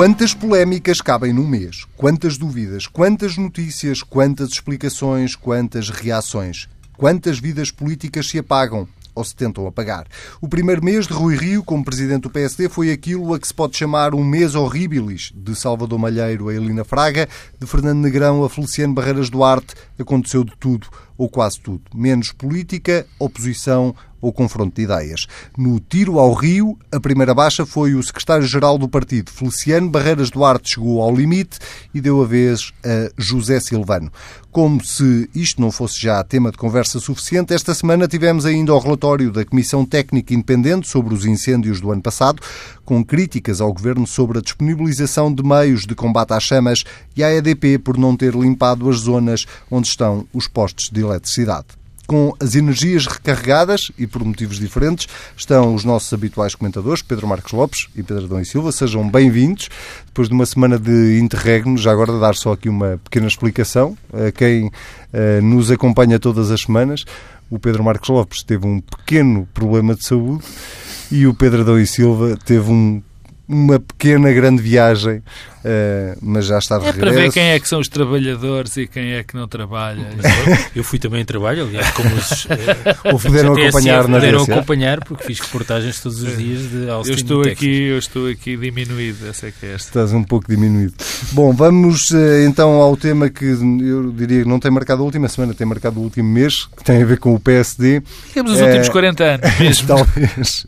Quantas polémicas cabem num mês? Quantas dúvidas? Quantas notícias? Quantas explicações? Quantas reações? Quantas vidas políticas se apagam? ou se tentam apagar. O primeiro mês de Rui Rio como presidente do PSD foi aquilo a que se pode chamar um mês horribilis, de Salvador Malheiro a Elina Fraga, de Fernando Negrão a Feliciano Barreiras Duarte, aconteceu de tudo ou quase tudo, menos política, oposição ou confronto de ideias. No tiro ao Rio, a primeira baixa foi o secretário-geral do partido, Feliciano Barreiras Duarte, chegou ao limite e deu a vez a José Silvano. Como se isto não fosse já tema de conversa suficiente, esta semana tivemos ainda o relatório da Comissão Técnica Independente sobre os incêndios do ano passado, com críticas ao governo sobre a disponibilização de meios de combate às chamas e à EDP por não ter limpado as zonas onde estão os postos de eletricidade. Com as energias recarregadas e por motivos diferentes, estão os nossos habituais comentadores, Pedro Marcos Lopes e Pedro Dom e Silva. Sejam bem-vindos. Depois de uma semana de interregno, já agora dar só aqui uma pequena explicação a quem uh, nos acompanha todas as semanas. O Pedro Marcos Lopes teve um pequeno problema de saúde e o Pedro Dom e Silva teve um uma pequena grande viagem, uh, mas já está de é regresso. para ver quem é que são os trabalhadores e quem é que não trabalha. Eu fui também em trabalho, aliás, como os uh, puderam acompanhar na puderam acompanhar porque fiz reportagens todos os dias de Austin, Eu estou Texas. aqui, eu estou aqui diminuído, essa é que é esta. Estás um pouco diminuído. Bom, vamos uh, então ao tema que eu diria que não tem marcado a última semana, tem marcado o último mês, que tem a ver com o PSD. Temos os últimos 40 anos mesmo. Talvez.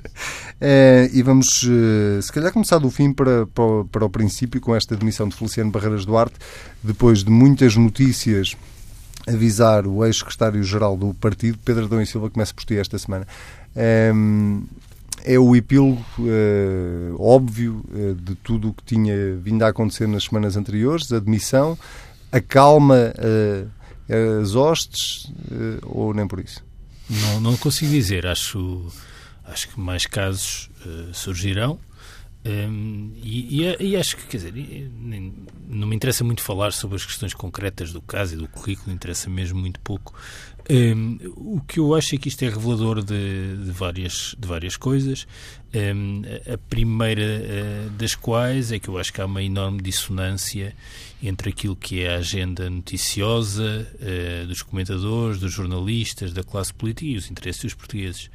É, e vamos, uh, se calhar, começar do fim para, para, para, o princípio com esta demissão de Feliciano Barreiras Duarte, depois de muitas notícias avisar o ex-secretário-geral do partido, Pedro Adão e Silva, começa por ti esta semana. É, é o epílogo uh, óbvio de tudo o que tinha vindo a acontecer nas semanas anteriores, a demissão, acalma as hostes ou nem por isso? Não, não consigo dizer, acho acho que mais casos uh, surgirão. Um, e, e, e, acho que, quer dizer, não me interessa muito falar sobre as questões concretas do caso e do currículo, interessa mesmo muito pouco. Um, o que eu acho é que isto é revelador de, de várias, de várias coisas. Um, a primeira uh, das quais é que eu acho que há uma enorme dissonância entre aquilo que é a agenda noticiosa uh, dos comentadores, dos jornalistas, da classe política e os interesses dos portugueses.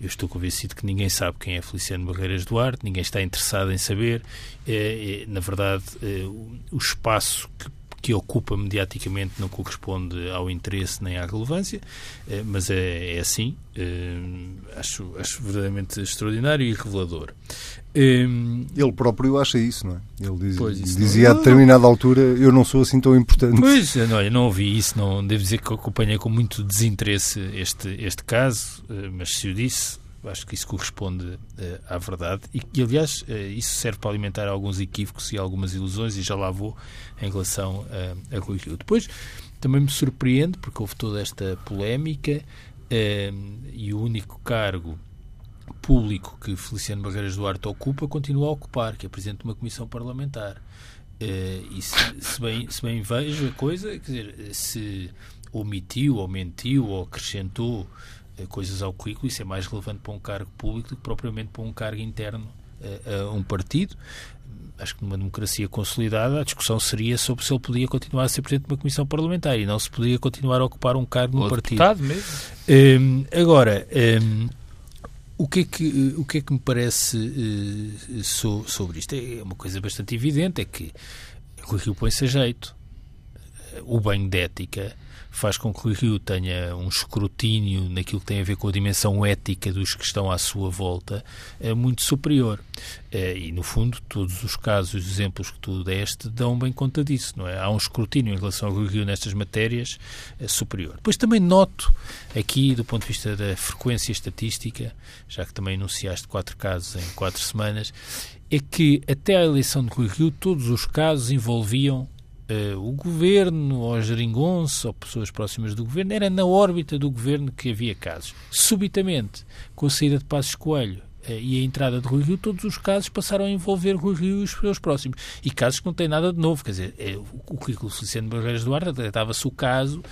Eu estou convencido que ninguém sabe quem é Feliciano Barreiras Duarte, ninguém está interessado em saber. É, na verdade, o espaço que que ocupa mediaticamente não corresponde ao interesse nem à relevância, eh, mas é, é assim. Eh, acho, acho verdadeiramente extraordinário e revelador. Ele próprio acha isso, não é? Ele diz, pois, dizia não... a determinada altura: Eu não sou assim tão importante. Pois, não, eu não ouvi isso, não, devo dizer que acompanhei com muito desinteresse este, este caso, eh, mas se o disse, acho que isso corresponde uh, à verdade e, e aliás, uh, isso serve para alimentar alguns equívocos e algumas ilusões e já lá vou em relação uh, a Rui Rio. Depois, também me surpreende, porque houve toda esta polémica e o único cargo público que Feliciano Barreiras Duarte ocupa continua a ocupar, que é Presidente de uma Comissão Parlamentar. e se, se, bem, se bem vejo a coisa, quer dizer, se omitiu ou mentiu ou acrescentou eh, coisas ao currículo, isso é mais relevante para um cargo público do que propriamente para um cargo interno a, a um partido. Acho que numa democracia consolidada a discussão seria sobre se ele podia continuar a ser presidente de uma comissão parlamentar e não se podia continuar a ocupar um cargo no partido. mesmo. Um, agora, um, o que, é que, o que é que me parece uh, so, sobre isto? É uma coisa bastante evidente, é que o Rio põe-se a jeito. O banho de ética faz com que o Rio tenha um escrutínio naquilo que tem a ver com a dimensão ética dos que estão à sua volta é muito superior. É, e, no fundo, todos os casos, os exemplos que tu deste, dão bem conta disso, não é? Há um escrutínio em relação ao Rio nestas matérias é, superior. Depois também noto aqui, do ponto de vista da frequência estatística, já que também enunciaste quatro casos em quatro semanas, é que até a eleição de Rui Rio todos os casos envolviam uh, o governo, ou geringonça, ou pessoas próximas do governo, era na órbita do governo que havia casos. Subitamente, com a saída de Passos Coelho uh, e a entrada de Rui Rio, todos os casos passaram a envolver Rui Rio e os seus próximos. E casos que não têm nada de novo. Quer dizer, é, o currículo Feliciano Barreiras Duarte tratava-se o caso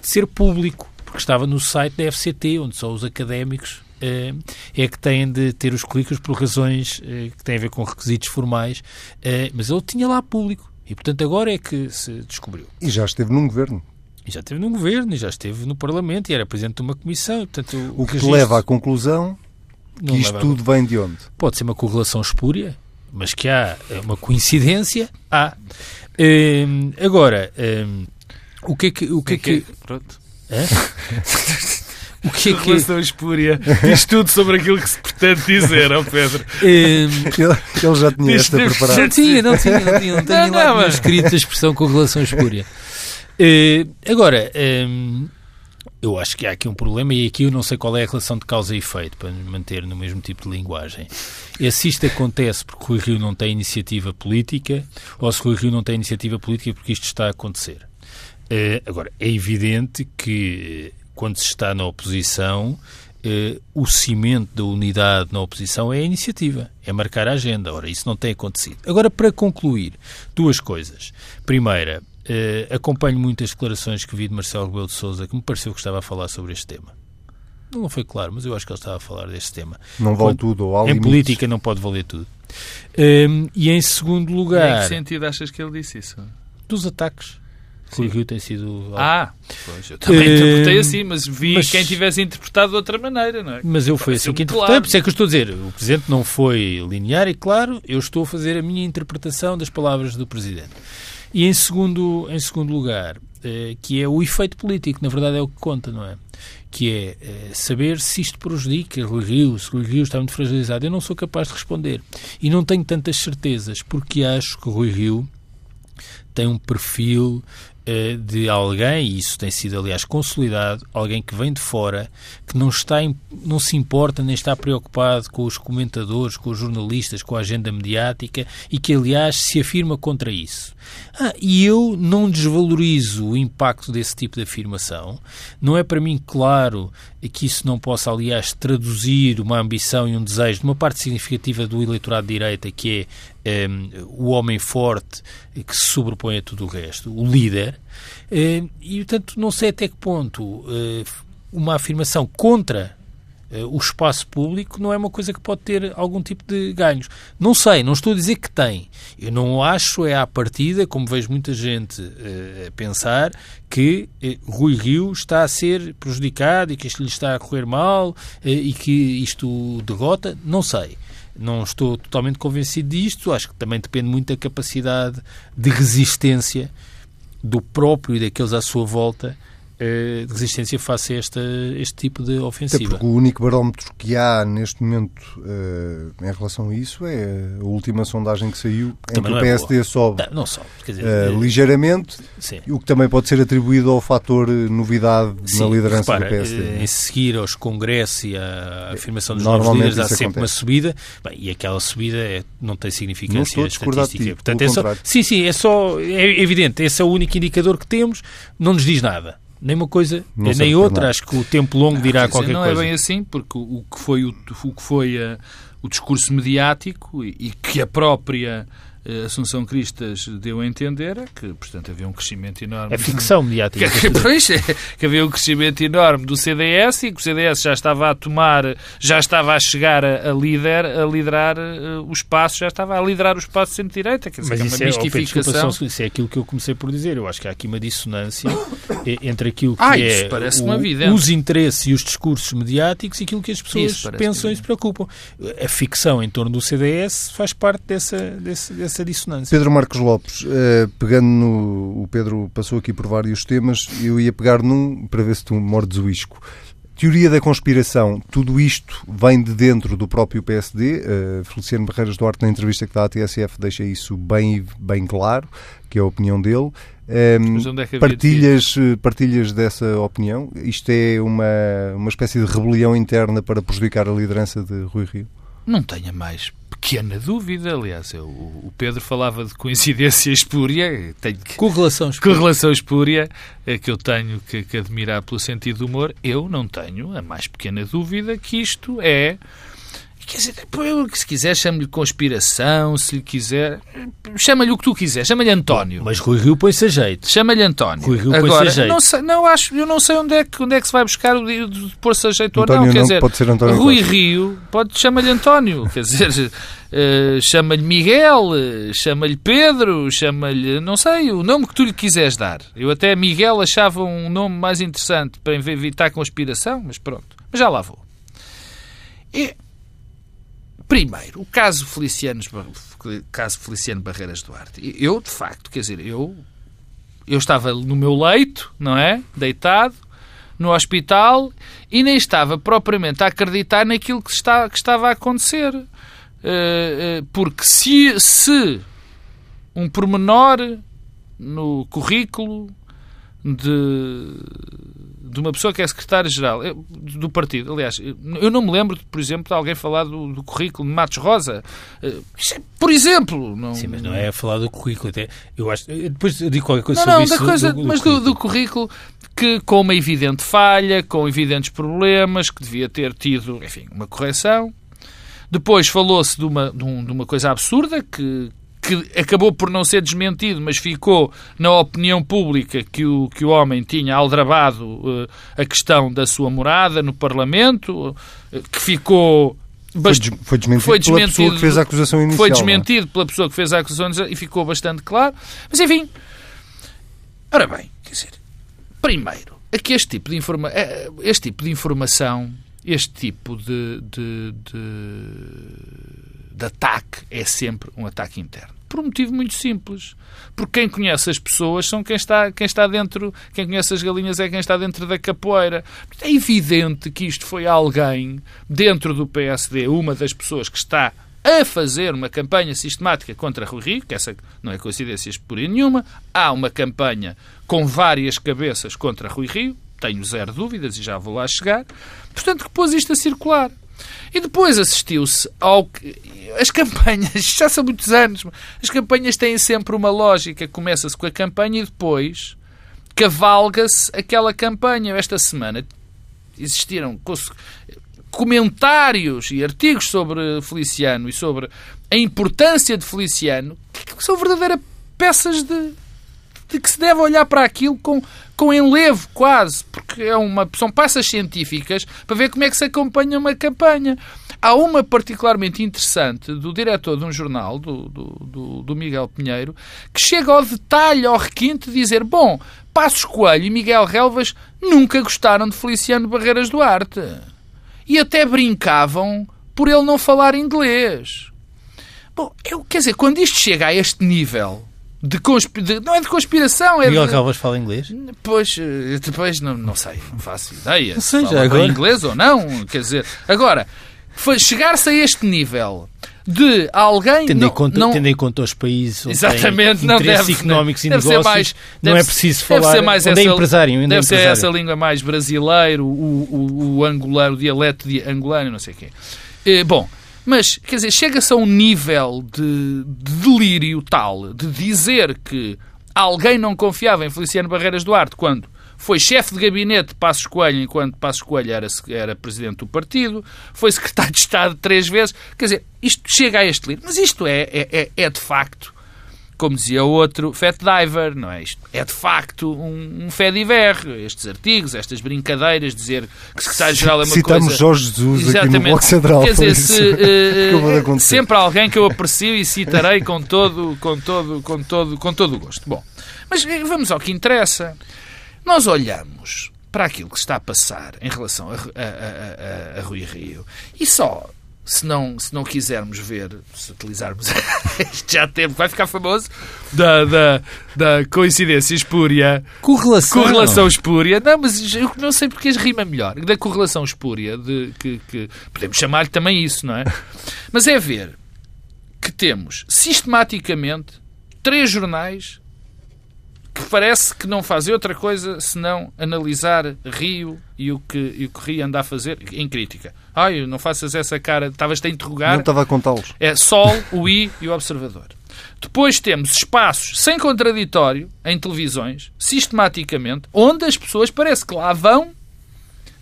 de ser público, porque estava no site da FCT, onde só os académicos é que têm de ter os currículos por razões que têm a ver com requisitos formais, mas ele tinha lá público. E, portanto, agora é que se descobriu. E já esteve num governo. E já esteve num governo, e já esteve no Parlamento, e era presidente de uma comissão. Portanto, o, o que registro... leva à conclusão que isto tudo vem de onde? Pode ser uma correlação espúria, mas que há uma coincidência, há. Hum, agora, hum, o que é que... O que, é que... Pronto. O que é que... Relação espúria. Diz tudo sobre aquilo que se pretende dizer, ó Pedro. Um... Ele, já tinha esta preparada. Não tinha, não tinha, não tinha. Não tenho não, lá não, escrito a expressão com relação espúria. Uh, agora, um, eu acho que há aqui um problema e aqui eu não sei qual é a relação de causa e efeito para manter no mesmo tipo de linguagem. É se isto acontece porque Rui Rio não tem iniciativa política ou se Rui Rio não tem iniciativa política porque isto está a acontecer. Uh, agora, é evidente que quando se está na oposição, eh, o cimento da unidade na oposição é a iniciativa, é marcar a agenda. Ora, isso não tem acontecido. Agora, para concluir, duas coisas. Primeira, eh, acompanho muitas declarações que vi de Marcelo Rebelo de Sousa que me pareceu que estava a falar sobre este tema. Não foi claro, mas eu acho que ele estava a falar deste tema. Não vale Quando, tudo, ou Em limites. política não pode valer tudo. Um, ehm, e em segundo lugar... Em que sentido achas que ele disse isso? Dos ataques Rui Rio tem sido. Ah, pois, eu também uh, interpretei assim, mas vi mas, quem tivesse interpretado de outra maneira, não é? Mas eu fui assim que interpretei, claro. por isso é que eu estou a dizer. O Presidente não foi linear e claro, eu estou a fazer a minha interpretação das palavras do Presidente. E em segundo, em segundo lugar, eh, que é o efeito político, na verdade é o que conta, não é? Que é eh, saber se isto prejudica Rui Rio, se Rui Rio está muito fragilizado. Eu não sou capaz de responder. E não tenho tantas certezas, porque acho que Rui Rio tem um perfil eh, de alguém, e isso tem sido, aliás, consolidado, alguém que vem de fora, que não, está, não se importa nem está preocupado com os comentadores, com os jornalistas, com a agenda mediática e que, aliás, se afirma contra isso. Ah, e eu não desvalorizo o impacto desse tipo de afirmação. Não é para mim claro que isso não possa, aliás, traduzir uma ambição e um desejo de uma parte significativa do eleitorado de direita, que é um, o homem forte que se sobrepõe a tudo o resto, o líder. Um, e, portanto, não sei até que ponto uh, uma afirmação contra eh, o espaço público não é uma coisa que pode ter algum tipo de ganhos. Não sei, não estou a dizer que tem. Eu não acho, é à partida, como vejo muita gente pensar, que Rui Rio está a ser prejudicado e que isto lhe está a correr mal e que isto derrota. Não sei. Não estou totalmente convencido disto. Acho que também depende muito da capacidade de resistência do próprio e daqueles à sua volta de resistência face a esta, este tipo de ofensiva. Até porque o único barómetro que há neste momento uh, em relação a isso é a última sondagem que saiu, também em que o PSD é sobe não, não sobe, dizer, uh, ligeiramente, sim. o que também pode ser atribuído ao fator novidade sim, na liderança repara, do PSD. Em seguir aos congressos e à afirmação dos novos líderes, há sempre acontece. uma subida, bem, e aquela subida é, não tem significância não estatística. Ti, Portanto, é só, sim, sim, é só é evidente, esse é o único indicador que temos, não nos diz nada nem uma coisa não nem outra. Acho que o tempo longo dirá não, qualquer não coisa. Não é bem assim, porque o, que foi o, o que foi a, o discurso mediático e, e que a própria eh, Assunção Cristas deu a entender é que, portanto, havia um crescimento enorme. É ficção mediática. que, é, que havia um crescimento enorme do CDS e que o CDS já estava a tomar, já estava a chegar a, a líder, a liderar uh, o espaço, já estava a liderar o espaço centro-direita. Quer dizer, Mas que é uma isso, é, mistificação. Desculpa, isso é aquilo que eu comecei por dizer. Eu acho que há aqui uma dissonância entre aquilo que ah, é o, os interesses e os discursos mediáticos e aquilo que as pessoas pensam e se preocupam. A ficção em torno do CDS faz parte dessa essa dissonância. Pedro Marcos Lopes, uh, pegando no. O Pedro passou aqui por vários temas, eu ia pegar num para ver se tu mordes o isco. Teoria da conspiração, tudo isto vem de dentro do próprio PSD. Uh, eh, Feliciano Barreiras Duarte, na entrevista que dá à TSF, deixa isso bem, bem claro, que é a opinião dele. Um, ehm, é partilhas, eh, partilhas dessa opinião? Isto é uma, uma espécie de rebelião interna para prejudicar a liderança de Rui Rio? Não tenha mais pequena dúvida. Aliás, eu, o Pedro falava de coincidência espúria. Tenho que, correlação espúria. Correlação espúria é que eu tenho que, que admirar pelo sentido do humor. Eu não tenho a mais pequena dúvida que isto é Quer dizer, se quiser, chame-lhe conspiração, se lhe quiser, chama-lhe o que tu quiser, chama-lhe António. Mas Rui Rio põe-se a jeito. Chama-lhe António. Rui Rio Agora, põe-se a jeito. Não, sei, não acho, eu não sei onde é que, onde é que se vai buscar o de, pôr-se a jeito António ou não. Quer não, dizer, pode ser António Rui Costa. Rio, pode chama-lhe António. Quer dizer, uh, chama-lhe Miguel, chama-lhe Pedro, chama-lhe, não sei, o nome que tu lhe quiseres dar. Eu até Miguel achava um nome mais interessante para evitar conspiração, mas pronto. Mas já lá vou. E, primeiro, o caso Feliciano, caso Feliciano Barreiras Duarte. Eu, de facto, quer dizer, eu, eu estava no meu leito, não é? Deitado, no hospital, e nem estava propriamente a acreditar naquilo que, está, que estava a acontecer. Uh, uh, porque se, se um pormenor no currículo de, de uma pessoa que é secretária-geral do partido. Aliás, eu não me lembro, por exemplo, de alguém falar do, do currículo de Matos Rosa. Por exemplo. Não... Sim, mas não é falar do currículo. Até, eu acho, depois eu digo qualquer coisa não, sobre não, isso. Coisa, do, do mas do, do currículo que com uma evidente falha, com evidentes problemas, que devia ter tido, enfim, uma correção. Depois falou-se de uma, de, um, de uma coisa absurda que, que acabou por não ser desmentido, mas ficou na opinião pública que o, que o homem tinha aldrabado uh, a questão da sua morada no Parlamento, uh, que ficou. Foi, des foi, desmentido foi, desmentido pela pessoa que fez a acusação inicial. Foi desmentido pela pessoa que fez a acusação inicial e ficou bastante claro. Mas enfim. Ora bem, quer dizer, primeiro, aqui este tipo de, informa este tipo de informação, este tipo de, de, de, de ataque é sempre um ataque interno por um motivo muito simples. Porque quem conhece as pessoas são quem está, quem está dentro, quem conhece as galinhas é quem está dentro da capoeira. É evidente que isto foi alguém dentro do PSD, uma das pessoas que está a fazer uma campanha sistemática contra Rui Rio, que essa não é coincidência por nenhuma. Há uma campanha com várias cabeças contra Rui Rio, tenho zero dúvidas e já vou lá chegar. Portanto, que pôs isto a circular. E depois assistiu-se ao que. As campanhas, já são muitos anos, as campanhas têm sempre uma lógica. Começa-se com a campanha e depois cavalga-se aquela campanha. Esta semana existiram comentários e artigos sobre Feliciano e sobre a importância de Feliciano que são verdadeiras peças de, de que se deve olhar para aquilo com, com enlevo quase, porque é uma, são passas científicas para ver como é que se acompanha uma campanha. Há uma particularmente interessante do diretor de um jornal, do, do, do, Miguel Pinheiro, que chega ao detalhe, ao requinte, de dizer: bom, Passos Coelho e Miguel Relvas nunca gostaram de Feliciano Barreiras Duarte. E até brincavam por ele não falar inglês. Bom, eu, quer dizer, quando isto chega a este nível, de, consp... de não é de conspiração, é Miguel de... Calvas fala inglês? Pois, depois não, não sei, não faço ideia. Não se agora. inglês ou não, quer dizer, agora chegar-se a este nível de alguém tendo, não, em conta, não... tendo em conta os países Exatamente, não deve, económicos e deve negócios, mais, não deve, é preciso deve falar ser mais onde essa, é empresário. Onde deve é ser empresário. essa língua mais brasileiro, o, o, o angolano, o dialeto de angolano, não sei o quê. Eh, bom, mas, quer dizer, chega-se a um nível de, de delírio tal de dizer que alguém não confiava em Feliciano Barreiras Duarte quando foi chefe de gabinete de Passos Coelho enquanto Passos Coelho era, era presidente do partido, foi secretário de Estado três vezes. Quer dizer, isto chega a este livro. Mas isto é, é, é, é de facto, como dizia outro, Fat Diver, não é? Isto é de facto um, um fediver. Estes artigos, estas brincadeiras, dizer que secretário-geral é uma Citamos coisa... Jorge Jesus Exatamente. aqui no Bloco Central. Quer dizer, se, uh, sempre alguém que eu aprecio e citarei com todo, com todo, com todo, com todo o gosto. Bom, mas eh, vamos ao que interessa. Nós olhamos para aquilo que está a passar em relação a, a, a, a Rui Rio e só se não, se não quisermos ver, se utilizarmos este já tempo, vai ficar famoso, da, da, da coincidência espúria. Correlação. Correlação espúria. Não, mas eu não sei porque rima melhor. Da correlação espúria, de, que, que podemos chamar-lhe também isso, não é? Mas é ver que temos sistematicamente três jornais que parece que não fazem outra coisa senão analisar Rio e o que, e o que Rio anda a fazer em crítica. Ai, não faças essa cara, estavas-te a interrogar. Não estava a contá-los. É Sol, o I e o Observador. Depois temos espaços sem contraditório em televisões, sistematicamente, onde as pessoas parece que lá vão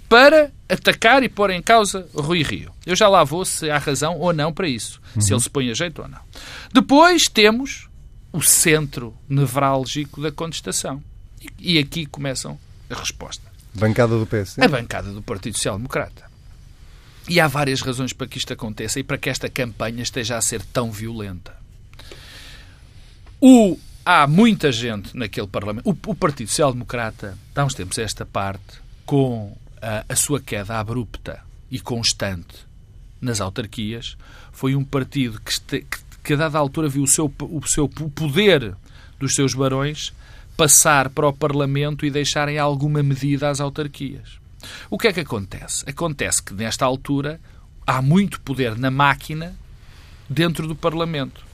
para atacar e pôr em causa Rui Rio. Eu já lá vou se há razão ou não para isso, uhum. se ele se põe a jeito ou não. Depois temos o centro nevrálgico da contestação. E, aqui começam as respostas. Bancada do PS. A bancada do Partido Social Democrata. E há várias razões para que isto aconteça e para que esta campanha esteja a ser tão violenta. O, há muita gente naquele Parlamento. O, o Partido Social Democrata, há uns tempos esta parte, com a, a sua queda abrupta e constante nas autarquias, foi um partido que, este, que, que a dada altura viu o seu, o seu poder dos seus barões passar para o Parlamento e deixar em alguma medida as autarquias. O que é que acontece? Acontece que, nesta altura, há muito poder na máquina dentro do Parlamento.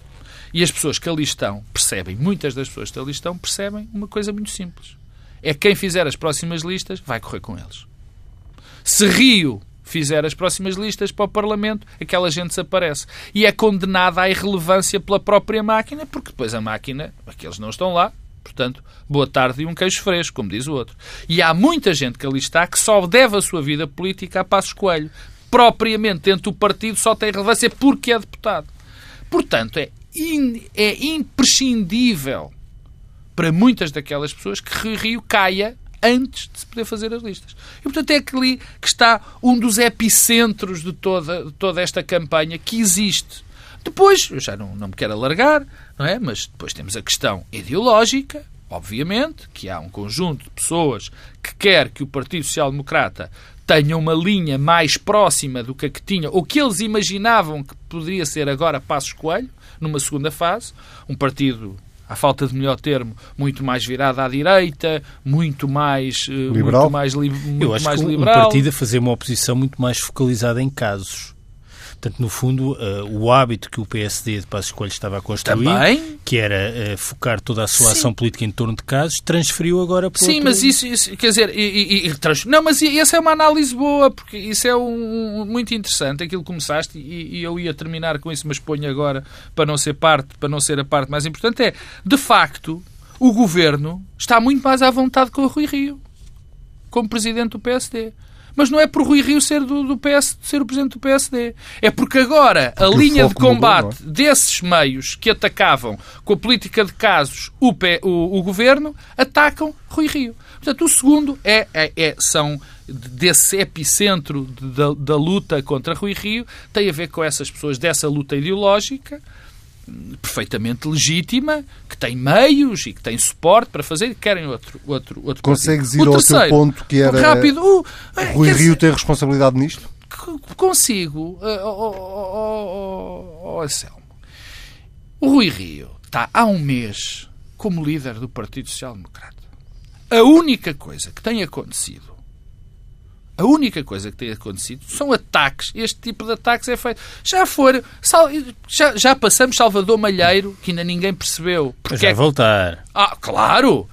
E as pessoas que ali estão percebem, muitas das pessoas que ali estão percebem uma coisa muito simples. É quem fizer as próximas listas vai correr com eles. Se Rio fizer as próximas listas para o Parlamento, aquela gente desaparece. E é condenada à irrelevância pela própria máquina, porque depois a máquina, aqueles não estão lá, Portanto, boa tarde e um queijo fresco, como diz o outro. E há muita gente que ali está que só deve a sua vida política a Passos Coelho. Propriamente dentro do partido só tem relevância porque é deputado. Portanto, é, in, é imprescindível para muitas daquelas pessoas que Rio caia antes de se poder fazer as listas. E, portanto, é ali que está um dos epicentros de toda, de toda esta campanha que existe depois, eu já não, não me quero alargar, não é? Mas depois temos a questão ideológica, obviamente, que há um conjunto de pessoas que quer que o Partido Social Democrata tenha uma linha mais próxima do que a que tinha, ou que eles imaginavam que poderia ser agora Passos Coelho, numa segunda fase, um partido à falta de melhor termo, muito mais virado à direita, muito mais eh, liberal. Muito mais, li, muito Eu acho mais que liberal. um partido a fazer uma oposição muito mais focalizada em casos. Portanto, no fundo, uh, o hábito que o PSD de Passos Coelho estava a construir, Também? que era uh, focar toda a sua Sim. ação política em torno de casos, transferiu agora para Sim, outro... mas isso, isso, quer dizer, e, e, e, trans... não, mas essa é uma análise boa, porque isso é um, muito interessante, aquilo que começaste, e, e, eu ia terminar com isso, mas ponho agora para não ser parte, para não ser a parte mais importante, é, de facto, o governo está muito mais à vontade com o Rui Rio, como presidente do PSD. Mas não é por Rui Rio ser, do, do PS, ser o presidente do PSD. É porque agora porque a linha de combate mudou, é? desses meios que atacavam com a política de casos o, o, o governo atacam Rui Rio. Portanto, o segundo é, é, é são desse epicentro da, da luta contra Rui Rio, tem a ver com essas pessoas dessa luta ideológica perfeitamente legítima, que tem meios e que tem suporte para fazer e querem outro outro outro Consegues ir ao terceiro, teu ponto que era rápido, uh, Rui Rio ter responsabilidade nisto? Consigo. Oh, oh, oh, O Rui Rio está há um mês como líder do Partido Social Democrata. A única coisa que tem acontecido a única coisa que tem acontecido são ataques. Este tipo de ataques é feito. Já foram. Já, já passamos Salvador Malheiro, que ainda ninguém percebeu. Porque já é... voltar. Ah, claro!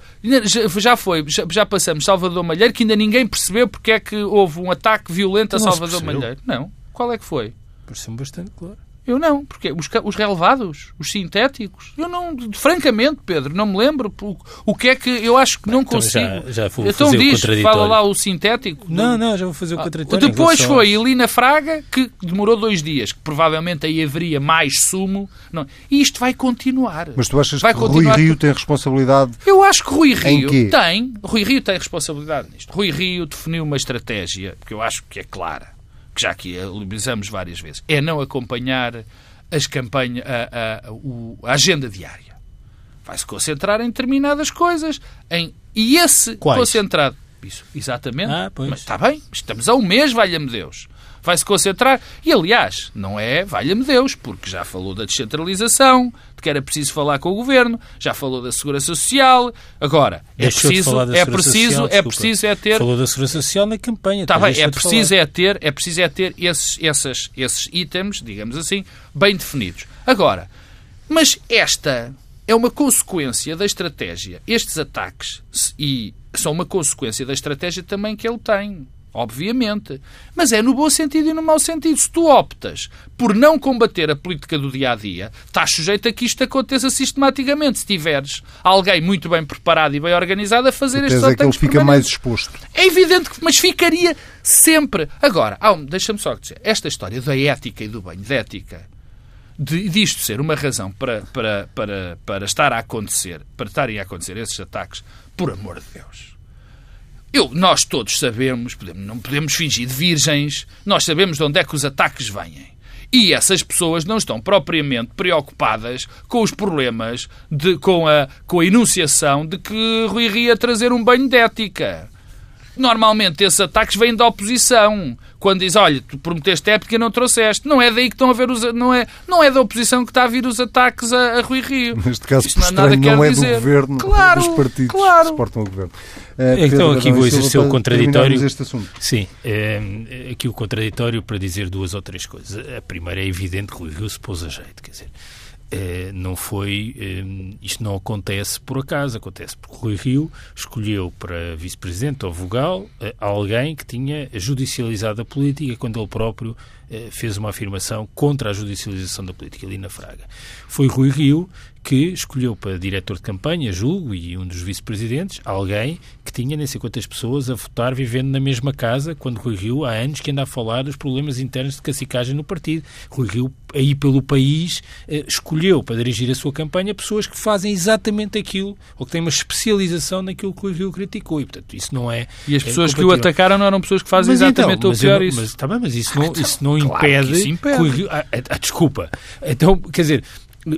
Já, foi. Já, já, passamos Salvador Malheiro, que ainda ninguém percebeu porque é que houve um ataque violento a Salvador Malheiro. Não. Qual é que foi? Pareceu-me bastante claro. Eu não, porque os, os relevados, os sintéticos, eu não, francamente, Pedro, não me lembro o, o que é que eu acho que não então consigo. Já, já vou então fazer diz, o fala lá o sintético. Não, não, já vou fazer o ah, contraditório. Depois foi Elina Fraga, que demorou dois dias, que provavelmente aí haveria mais sumo. Não. E isto vai continuar. Mas tu achas vai que continuar Rui Rio tem responsabilidade? Eu acho que Rui Rio tem. Rui Rio tem responsabilidade nisto. Rui Rio definiu uma estratégia, que eu acho que é clara que já aqui analisamos várias vezes, é não acompanhar as campanhas, a, a, a agenda diária. Vai-se concentrar em determinadas coisas. Em, e esse Quais? concentrado. Isso, exatamente. Ah, Mas está bem, estamos a um mês, valha-me Deus vai se concentrar. E, aliás, não é, valha-me Deus, porque já falou da descentralização, de que era preciso falar com o governo, já falou da segurança social. Agora, é preciso, é preciso, social, é preciso é ter. Falou da segurança social na campanha. Está bem, é preciso é ter, é preciso é ter esses, esses, esses itens, digamos assim, bem definidos. Agora, mas esta é uma consequência da estratégia. Estes ataques e são uma consequência da estratégia também que ele tem obviamente. Mas é no bom sentido e no mau sentido. Se tu optas por não combater a política do dia a dia, estás sujeito a que isto aconteça sistematicamente. Se tiveres alguém muito bem preparado e bem organizado a fazer estes ataques. É que ele fica mais exposto. É evidente que, mas ficaria sempre. Agora, deixa-me só dizer, esta história da ética e do banho de ética de, disto ser uma razão para, para, para, para estar a acontecer, para estarem a acontecer esses ataques, por amor de Deus. Eu, nós todos sabemos, podemos, não podemos fingir de virgens, nós sabemos de onde é que os ataques vêm. E essas pessoas não estão propriamente preocupadas com os problemas, de, com, a, com a enunciação de que Rui Ria trazer um banho de ética. Normalmente esses ataques vêm da oposição. Quando diz, olha, tu prometeste época e não trouxeste. Não é daí que estão a ver os... Não é, não é da oposição que está a vir os ataques a, a Rui Rio. Neste caso, Isto não, é, nada não é dizer. do governo, claro, dos partidos claro. que suportam o governo. Uh, então aqui vou exercer o contraditório. Sim, é, aqui o contraditório para dizer duas ou três coisas. A primeira é evidente que Rui Rio se pôs a jeito, quer dizer é, não foi. É, isto não acontece por acaso, acontece porque Rui Rio escolheu para vice-presidente ou vogal é, alguém que tinha judicializado a política quando ele próprio fez uma afirmação contra a judicialização da política ali na Fraga. Foi Rui Rio que escolheu para diretor de campanha, julgo, e um dos vice-presidentes, alguém que tinha nem sei quantas pessoas a votar vivendo na mesma casa, quando Rui Rio há anos que anda a falar dos problemas internos de cacicagem no partido. Rui Rio, aí pelo país, eh, escolheu para dirigir a sua campanha pessoas que fazem exatamente aquilo, ou que têm uma especialização naquilo que Rui Rio criticou, e portanto isso não é... E as é pessoas é que o atacaram não eram pessoas que fazem mas, exatamente então, o pior isso. Mas, tá bem, mas isso não, isso não claro impede... Isso impede. Rio, ah, ah, desculpa. Então, quer dizer,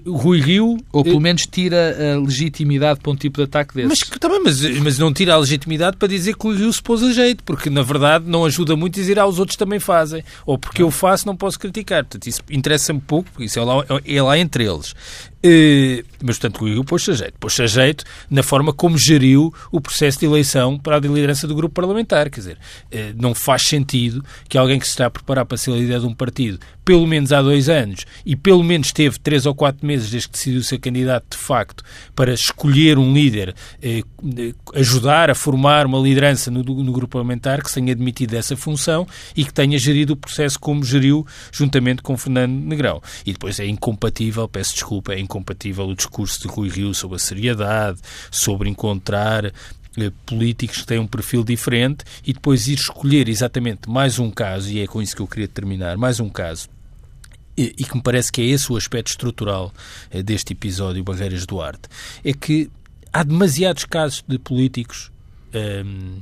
Rui Rio. Ou pelo menos tira a legitimidade para um tipo de ataque desse. Mas, tá bem, mas, mas não tira a legitimidade para dizer que o Rio se pôs a jeito, porque na verdade não ajuda muito dizer ah, os outros também fazem. Ou porque eu faço, não posso criticar. Portanto, isso interessa-me pouco, porque isso é lá, é lá entre eles. Uh, mas, portanto, o Rio pôs-se a jeito. Pôs-se a jeito na forma como geriu o processo de eleição para a liderança do grupo parlamentar. Quer dizer, uh, não faz sentido que alguém que se está a preparar para ser líder de um partido, pelo menos há dois anos, e pelo menos teve três ou quatro meses desde que decidiu ser candidato de facto para escolher um líder, uh, ajudar a formar uma liderança no, no grupo parlamentar, que se tenha admitido essa função e que tenha gerido o processo como geriu juntamente com Fernando Negrão. E depois é incompatível, peço desculpa, é incompatível incompatível o discurso de Rui Rio sobre a seriedade, sobre encontrar eh, políticos que têm um perfil diferente e depois ir escolher exatamente mais um caso, e é com isso que eu queria terminar, mais um caso e, e que me parece que é esse o aspecto estrutural eh, deste episódio Barreiras Duarte, é que há demasiados casos de políticos, hum,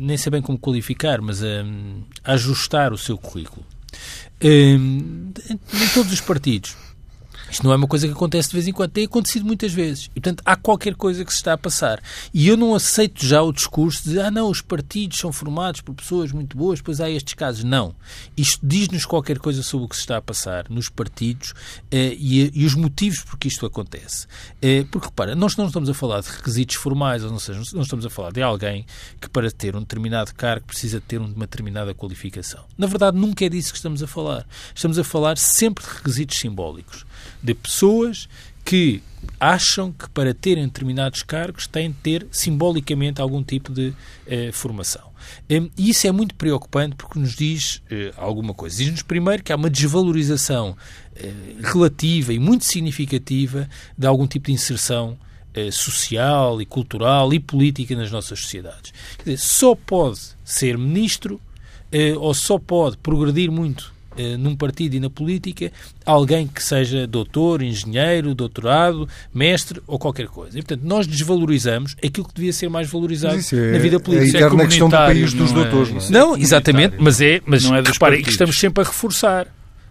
nem sei bem como qualificar, mas hum, ajustar o seu currículo. Em todos os partidos. Isto não é uma coisa que acontece de vez em quando, tem acontecido muitas vezes. E, portanto, há qualquer coisa que se está a passar. E eu não aceito já o discurso de, ah, não, os partidos são formados por pessoas muito boas, pois há estes casos. Não. Isto diz-nos qualquer coisa sobre o que se está a passar nos partidos eh, e, e, os motivos por que isto acontece. Eh, porque, repara, nós não estamos a falar de requisitos formais, ou seja, não estamos a falar de alguém que, para ter um determinado cargo, precisa ter uma determinada qualificação. Na verdade, nunca é disso que estamos a falar. Estamos a falar sempre de requisitos simbólicos de pessoas que acham que para terem determinados cargos têm de ter simbolicamente algum tipo de eh, formação. E isso é muito preocupante porque nos diz eh, alguma coisa. Diz-nos primeiro que há uma desvalorização eh, relativa e muito significativa de algum tipo de inserção eh, social e cultural e política nas nossas sociedades. Quer dizer, só pode ser ministro eh, ou só pode progredir muito num partido e na política alguém que seja doutor, engenheiro, doutorado, mestre ou qualquer coisa. E, portanto, nós desvalorizamos aquilo que devia ser mais valorizado é, na vida política. É a eterna questão do país dos não doutores. É, não, é? não exatamente, mas é, mas não é repare, que estamos sempre a reforçar.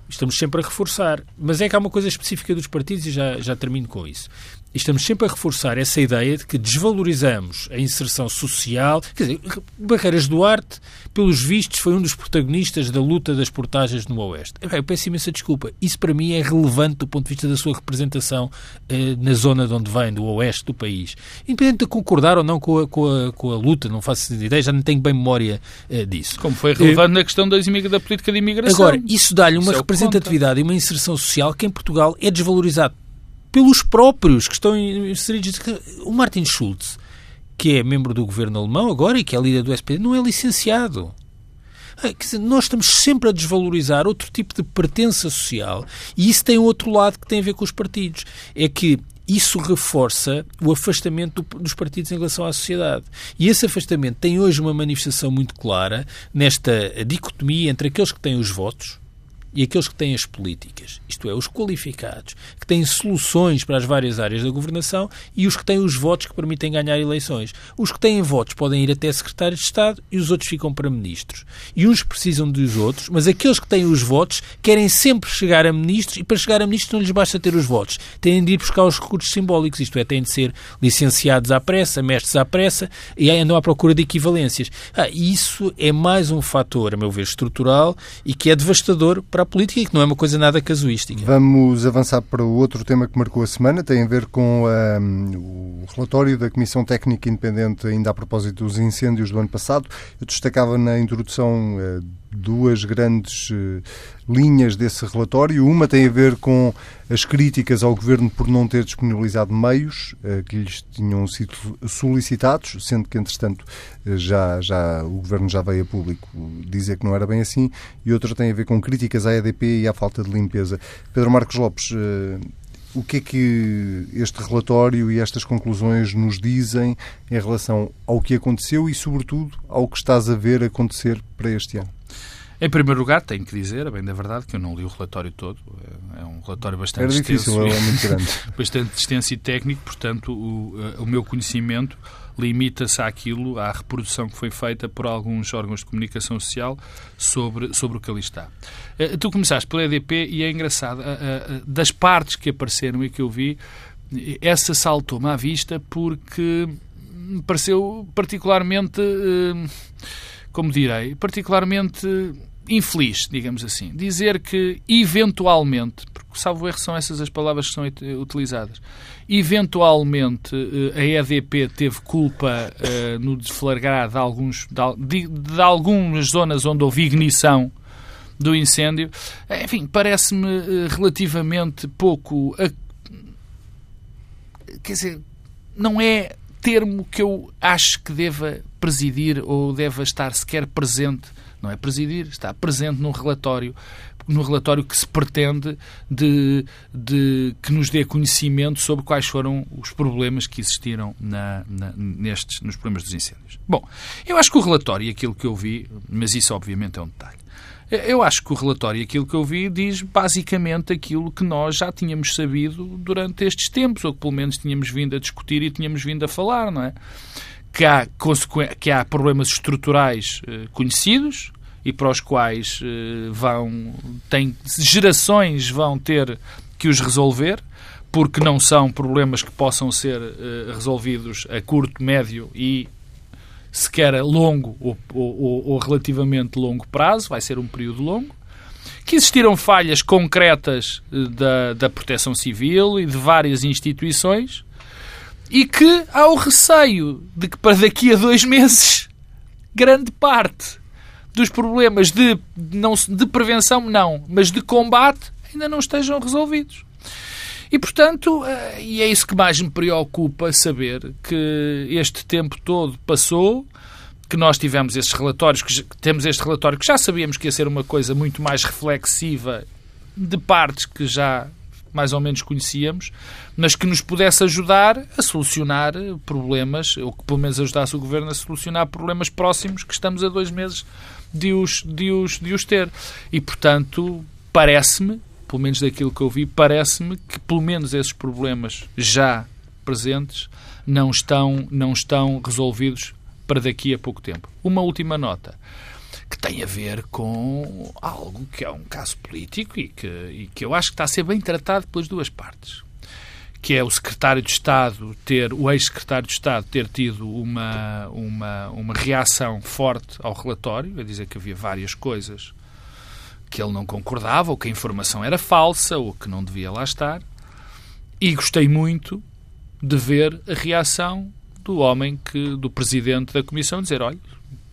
Estamos sempre a reforçar. Mas é que há uma coisa específica dos partidos e já, já termino com isso. E estamos sempre a reforçar essa ideia de que desvalorizamos a inserção social. Quer dizer, Barreiras Duarte, pelos vistos, foi um dos protagonistas da luta das portagens no Oeste. Eu peço imensa desculpa. Isso para mim é relevante do ponto de vista da sua representação eh, na zona de onde vem, do Oeste do país. Independente de concordar ou não com a, com a, com a luta, não faço ideia, já não tenho bem memória eh, disso. Como foi relevante eh, na questão da, da política de imigração. Agora, isso dá-lhe uma isso representatividade é e uma inserção social que em Portugal é desvalorizado pelos próprios que estão inseridos. O Martin Schulz que é membro do governo alemão agora e que é líder do SPD, não é licenciado. Ah, dizer, nós estamos sempre a desvalorizar outro tipo de pertença social e isso tem outro lado que tem a ver com os partidos. É que isso reforça o afastamento do, dos partidos em relação à sociedade. E esse afastamento tem hoje uma manifestação muito clara nesta dicotomia entre aqueles que têm os votos e aqueles que têm as políticas, isto é, os qualificados, que têm soluções para as várias áreas da governação e os que têm os votos que permitem ganhar eleições. Os que têm votos podem ir até secretários de Estado e os outros ficam para ministros. E uns precisam dos outros, mas aqueles que têm os votos querem sempre chegar a ministros e para chegar a ministros não lhes basta ter os votos. Têm de ir buscar os recursos simbólicos, isto é, têm de ser licenciados à pressa, mestres à pressa e andam à procura de equivalências. Ah, isso é mais um fator, a meu ver, estrutural e que é devastador para a política e que não é uma coisa nada casuística. Vamos avançar para o outro tema que marcou a semana, tem a ver com um, o relatório da Comissão Técnica Independente, ainda a propósito dos incêndios do ano passado. Eu destacava na introdução uh, duas grandes uh, linhas desse relatório. Uma tem a ver com as críticas ao Governo por não ter disponibilizado meios uh, que lhes tinham sido solicitados, sendo que, entretanto, uh, já, já, o Governo já veio a público dizer que não era bem assim. E outra tem a ver com críticas à EDP e à falta de limpeza. Pedro Marcos Lopes, o que é que este relatório e estas conclusões nos dizem em relação ao que aconteceu e, sobretudo, ao que estás a ver acontecer para este ano? Em primeiro lugar, tenho que dizer, bem da verdade, que eu não li o relatório todo. É um relatório bastante Era extenso. Difícil, é muito grande. bastante extenso e técnico, portanto, o, eh, o meu conhecimento limita-se àquilo, à reprodução que foi feita por alguns órgãos de comunicação social sobre, sobre o que ali está. Eh, tu começaste pela EDP e é engraçado, das partes que apareceram e que eu vi, essa saltou-me à vista porque me pareceu particularmente eh, como direi, particularmente infeliz, digamos assim. Dizer que, eventualmente, porque, salvo erro, são essas as palavras que são utilizadas, eventualmente eh, a EDP teve culpa uh, no desflagrar de, alguns, de, de, algumas zonas onde houve ignição do incêndio. Enfim, parece-me uh, relativamente pouco. A... Quer dizer, não é termo que eu acho que deva presidir ou deva estar sequer presente, não é presidir, está presente no relatório, no relatório que se pretende de, de que nos dê conhecimento sobre quais foram os problemas que existiram na, na, nestes, nos problemas dos incêndios. Bom, eu acho que o relatório e aquilo que eu vi, mas isso obviamente é um detalhe, eu acho que o relatório, aquilo que eu vi, diz basicamente aquilo que nós já tínhamos sabido durante estes tempos, ou que pelo menos tínhamos vindo a discutir e tínhamos vindo a falar, não é? Que há, que há problemas estruturais eh, conhecidos e para os quais eh, vão, tem, gerações vão ter que os resolver, porque não são problemas que possam ser eh, resolvidos a curto, médio e sequer a longo ou, ou, ou relativamente longo prazo, vai ser um período longo, que existiram falhas concretas eh, da, da proteção civil e de várias instituições e que há o receio de que para daqui a dois meses grande parte dos problemas de, não, de prevenção, não, mas de combate ainda não estejam resolvidos. E, portanto, eh, e é isso que mais me preocupa saber que este tempo todo passou, que nós tivemos esses relatórios, que temos este relatório que já sabíamos que ia ser uma coisa muito mais reflexiva de partes que já mais ou menos conhecíamos, mas que nos pudesse ajudar a solucionar problemas, ou que pelo menos ajudasse o Governo a solucionar problemas próximos que estamos a dois meses de os, de os, de os ter. E, portanto, parece-me pelo menos daquilo que eu vi, parece-me que pelo menos esses problemas já presentes não estão, não estão resolvidos para daqui a pouco tempo. Uma última nota que tem a ver com algo que é um caso político e que, e que eu acho que está a ser bem tratado pelas duas partes. Que é o secretário de Estado ter, o ex-secretário de Estado ter tido uma, uma, uma reação forte ao relatório, a dizer que havia várias coisas que ele não concordava, ou que a informação era falsa, ou que não devia lá estar. E gostei muito de ver a reação do homem que, do presidente da comissão, dizer: olha,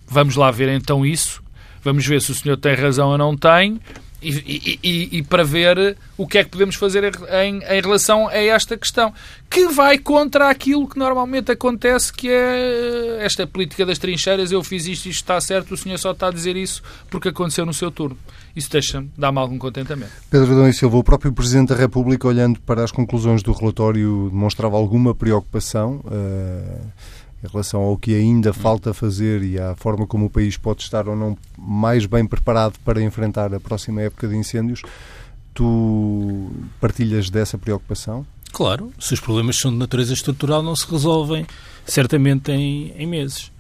vamos lá ver então isso, vamos ver se o senhor tem razão ou não tem, e, e, e, para ver o que é que podemos fazer em, em, relação a esta questão, que vai contra aquilo que normalmente acontece, que é esta política das trincheiras, eu fiz isto, isto está certo, o senhor só está a dizer isso porque aconteceu no seu turno. Isso deixa-me, dá-me algum contentamento. Pedro Adão e Silva, o próprio Presidente da República, olhando para as conclusões do relatório, demonstrava alguma preocupação uh, em relação ao que ainda falta fazer e à forma como o país pode estar ou não mais bem preparado para enfrentar a próxima época de incêndios. Tu partilhas dessa preocupação? Claro, se os problemas são de natureza estrutural, não se resolvem certamente em, em meses.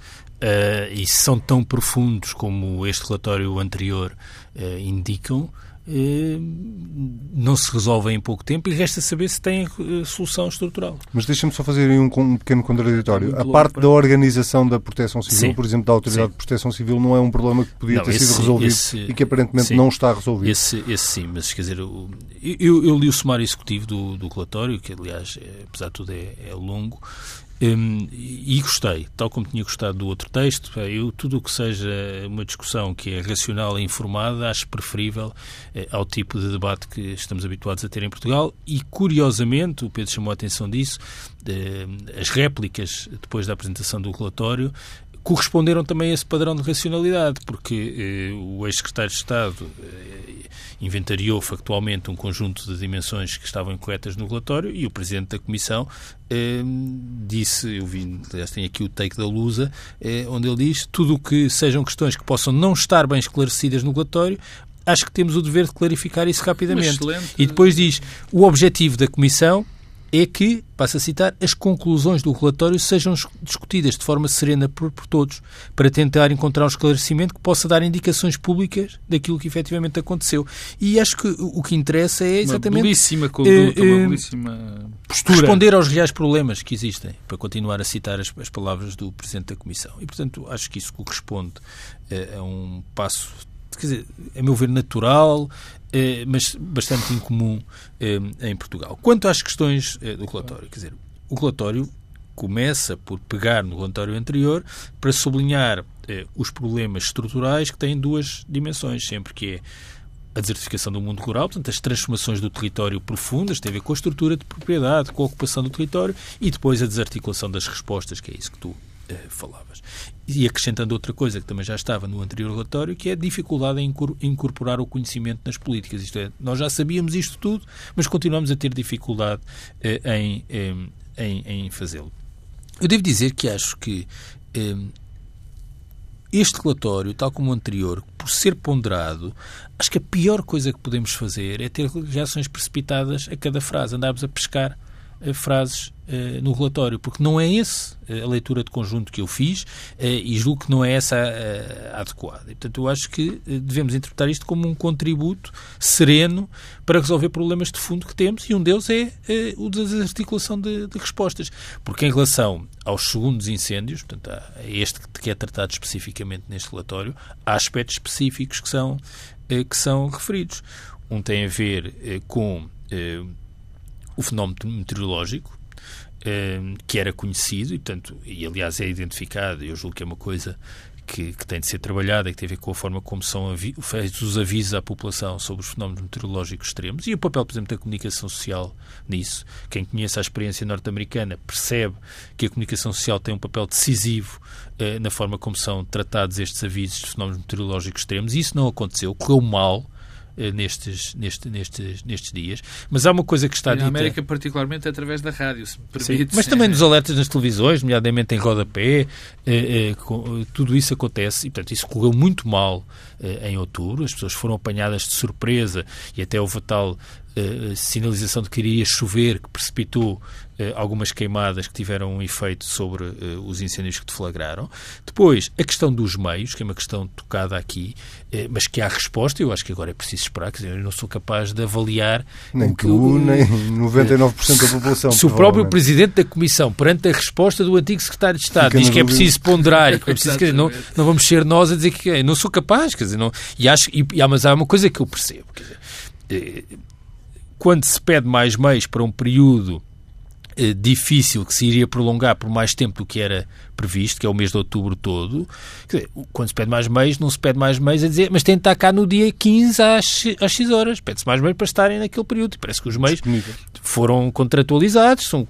Uh, e são tão profundos como este relatório anterior uh, indicam, não se resolvem em pouco tempo e resta saber se tem eh, solução estrutural. Mas deixa-me só fazer um, um pequeno contraditório. A parte da organização da proteção civil, sim, por exemplo, da Autoridade sim. de Proteção Civil, não é um problema que podia não, ter esse, sido resolvido esse, e que aparentemente sim, não está resolvido. Esse, esse sim, mas quer dizer, eu, eu, li o sumário executivo do, do relatório, que aliás, é, apesar de tudo, é, é longo, um, e gostei, tal como tinha gostado do outro texto. Eu, tudo o que seja uma discussão que é racional e informada, acho preferível eh, ao tipo de debate que estamos habituados a ter em Portugal. E, curiosamente, o Pedro chamou a atenção disso, as réplicas depois da apresentação do relatório corresponderam também a esse padrão de racionalidade, porque eh, o ex-secretário de Estado eh, inventariou factualmente um conjunto de dimensões que estavam incorretas no relatório e o Presidente da Comissão eh, disse, eu vi, aliás, tem aqui o take da Lusa, eh, onde ele diz tudo o que sejam questões que possam não estar bem esclarecidas no relatório, acho que temos o dever de clarificar isso rapidamente. E depois diz, o objetivo da Comissão é que, passo a citar, as conclusões do relatório sejam discutidas de forma serena por, por, todos, para tentar encontrar um esclarecimento que possa dar indicações públicas daquilo que efetivamente aconteceu. E acho que o que interessa é exatamente. Uma belíssima conduta, uh, uh, uma belíssima postura. Responder aos reais problemas que existem, para continuar a citar as, as palavras do Presidente da Comissão. E, portanto, acho que isso corresponde uh, a um passo quer dizer, a meu ver, natural, eh, mas bastante incomum eh, em Portugal. Quanto às questões eh, do relatório, quer dizer, o relatório começa por pegar no relatório anterior para sublinhar os problemas estruturais que têm duas dimensões, sempre que é a desertificação do mundo rural, portanto, as transformações do território profundas, tem a ver com a estrutura de propriedade, com a ocupação do território, e depois a desarticulação das respostas, que é isso que tu eh, falavas. E acrescentando outra coisa que também já estava no anterior relatório, que é a dificuldade em incorporar o conhecimento nas políticas. Isto é, nós já sabíamos isto tudo, mas continuamos a ter dificuldade eh, em, em, em fazê-lo. Eu devo dizer que acho que eh, este relatório, tal como o anterior, por ser ponderado, acho que a pior coisa que podemos fazer é ter reações precipitadas a cada frase, andarmos a pescar frases eh, no relatório, porque não é esse eh, a leitura de conjunto que eu fiz e julgo que não é essa a, adequada. E, portanto, eu acho que devemos interpretar isto como um contributo sereno para resolver problemas de fundo que temos e um deles é o da desarticulação de, de, respostas. Porque em relação aos segundos incêndios, portanto, a este que é tratado especificamente neste relatório, há aspectos específicos que são, que são referidos. Um tem a ver com o fenómeno meteorológico, eh, que era conhecido e, portanto, e aliás é identificado, eu julgo que é uma coisa que, que, tem de ser trabalhada e que tem a ver com a forma como são feitos os avisos à população sobre os fenómenos meteorológicos extremos e o papel, por exemplo, da comunicação social nisso. Quem conhece a experiência norte-americana percebe que a comunicação social tem um papel decisivo eh, na forma como são tratados estes avisos de fenómenos meteorológicos extremos e isso não aconteceu, correu mal nestes, nestes, nestes, nestes dias. Mas há uma coisa que está e dita... Na América, particularmente, através da rádio, se permite. Sim, mas também nos alertas nas televisões, nomeadamente em rodapé, eh, eh, tudo isso acontece. E, portanto, isso correu muito mal eh, em outubro. As pessoas foram apanhadas de surpresa e até houve tal eh, sinalização de que iria chover, que precipitou eh, algumas queimadas que tiveram um efeito sobre eh, os incêndios que deflagraram. Depois, a questão dos meios, que é uma questão tocada aqui, mas que há resposta, eu acho que agora é preciso esperar, quer dizer, eu não sou capaz de avaliar... Nem tu, nem 99% da população. Se o próprio Presidente da Comissão, perante a resposta do antigo Secretário de Estado, Fica diz que é preciso ponderar, que é preciso, dizer, não, não vamos ser nós a dizer que é, não sou capaz, quer dizer, não, e acho, e, mas há uma coisa que eu percebo, quer dizer, quando se pede mais meios para um período eh, difícil que se iria prolongar por mais tempo do que era previsto, que é o mês de outubro todo. Dizer, quando se pede mais meios, não se pede mais meios a dizer, mas tem de estar cá no dia 15 às, às 6 horas. Pede-se mais meios para estarem naquele período. E parece que os meios foram contratualizados, são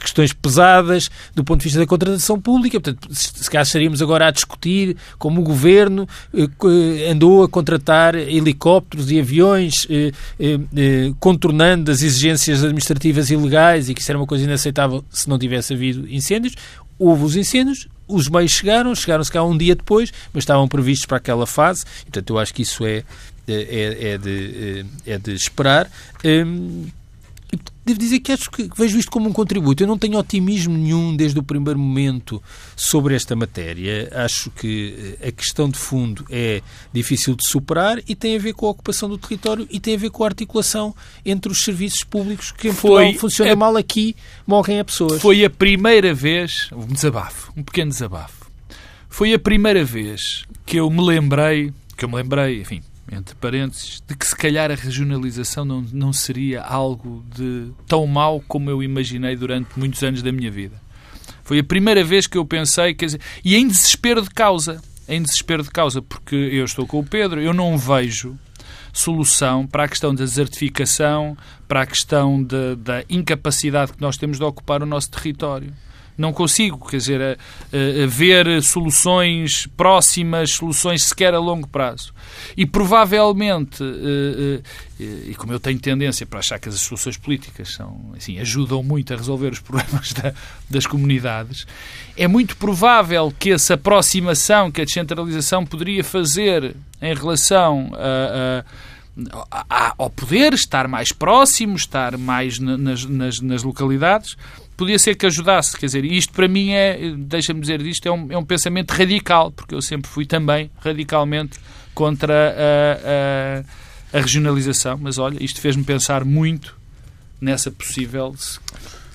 questões pesadas do ponto de vista da contratação pública. Portanto, se calhar estaríamos agora a discutir como o governo eh, andou a contratar helicópteros e aviões eh, eh, contornando as exigências administrativas e legais e que isso era uma coisa inaceitável se não tivesse havido incêndios. Houve os incêndios, os meios chegaram, chegaram-se cá um dia depois, mas estavam previstos para aquela fase. Portanto, eu acho que isso é, é, é, de, é de esperar. Devo dizer que acho que vejo isto como um contributo. Eu não tenho otimismo nenhum desde o primeiro momento sobre esta matéria. Acho que eh, a questão de fundo é difícil de superar e tem a ver com a ocupação do território e tem a ver com a articulação entre os serviços públicos que em Foi funciona a... mal aqui, morrem a pessoas. Foi a primeira vez, um desabafo, um pequeno desabafo. Foi a primeira vez que eu me lembrei, que eu me lembrei, enfim, entre parênteses, de que se calhar a regionalização não, não seria algo de tão mau como eu imaginei durante muitos anos da minha vida. Foi a primeira vez que eu pensei, quer dizer, e em desespero de causa, em desespero de causa, porque eu estou com o Pedro, eu não vejo solução para a questão da desertificação, para a questão de, da incapacidade que nós temos de ocupar o nosso território não consigo, quer dizer, a, a, ver soluções próximas, soluções sequer a longo prazo. E provavelmente, eh, eh, e como eu tenho tendência para achar que as soluções políticas são, assim, ajudam muito a resolver os problemas da, das comunidades, é muito provável que essa aproximação que a descentralização poderia fazer em relação a, a ao poder, estar mais próximo, estar mais nas, nas, nas localidades, podia ser que ajudasse. Quer dizer, isto para mim é, deixa-me dizer isto, é um, é um pensamento radical, porque eu sempre fui também radicalmente contra a, a, a regionalização. Mas olha, isto fez-me pensar muito nessa possível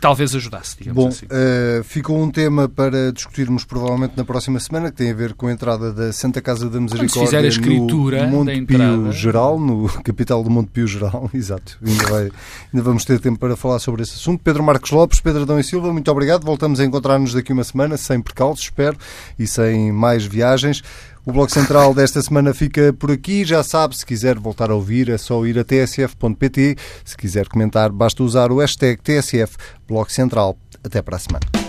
talvez ajudasse, digamos Bom, assim. Uh, ficou um tema para discutirmos provavelmente na próxima semana, que tem a ver com a entrada da Santa Casa da Misericórdia a escritura no Monte Pio Geral, no capital do Monte Pio Geral, exato. Ainda, vai, ainda vamos ter tempo para falar sobre esse assunto. Pedro Marcos Lopes, Pedro Adão e Silva, muito obrigado. Voltamos a encontrar-nos daqui uma semana, sem percalços, espero, e sem mais viagens. O Bloco Central desta semana fica por aqui. Já sabe, se quiser voltar a ouvir, é só ir a tsf.pt. Se quiser comentar, basta usar o hashtag TSF Bloco Central. Até para a semana.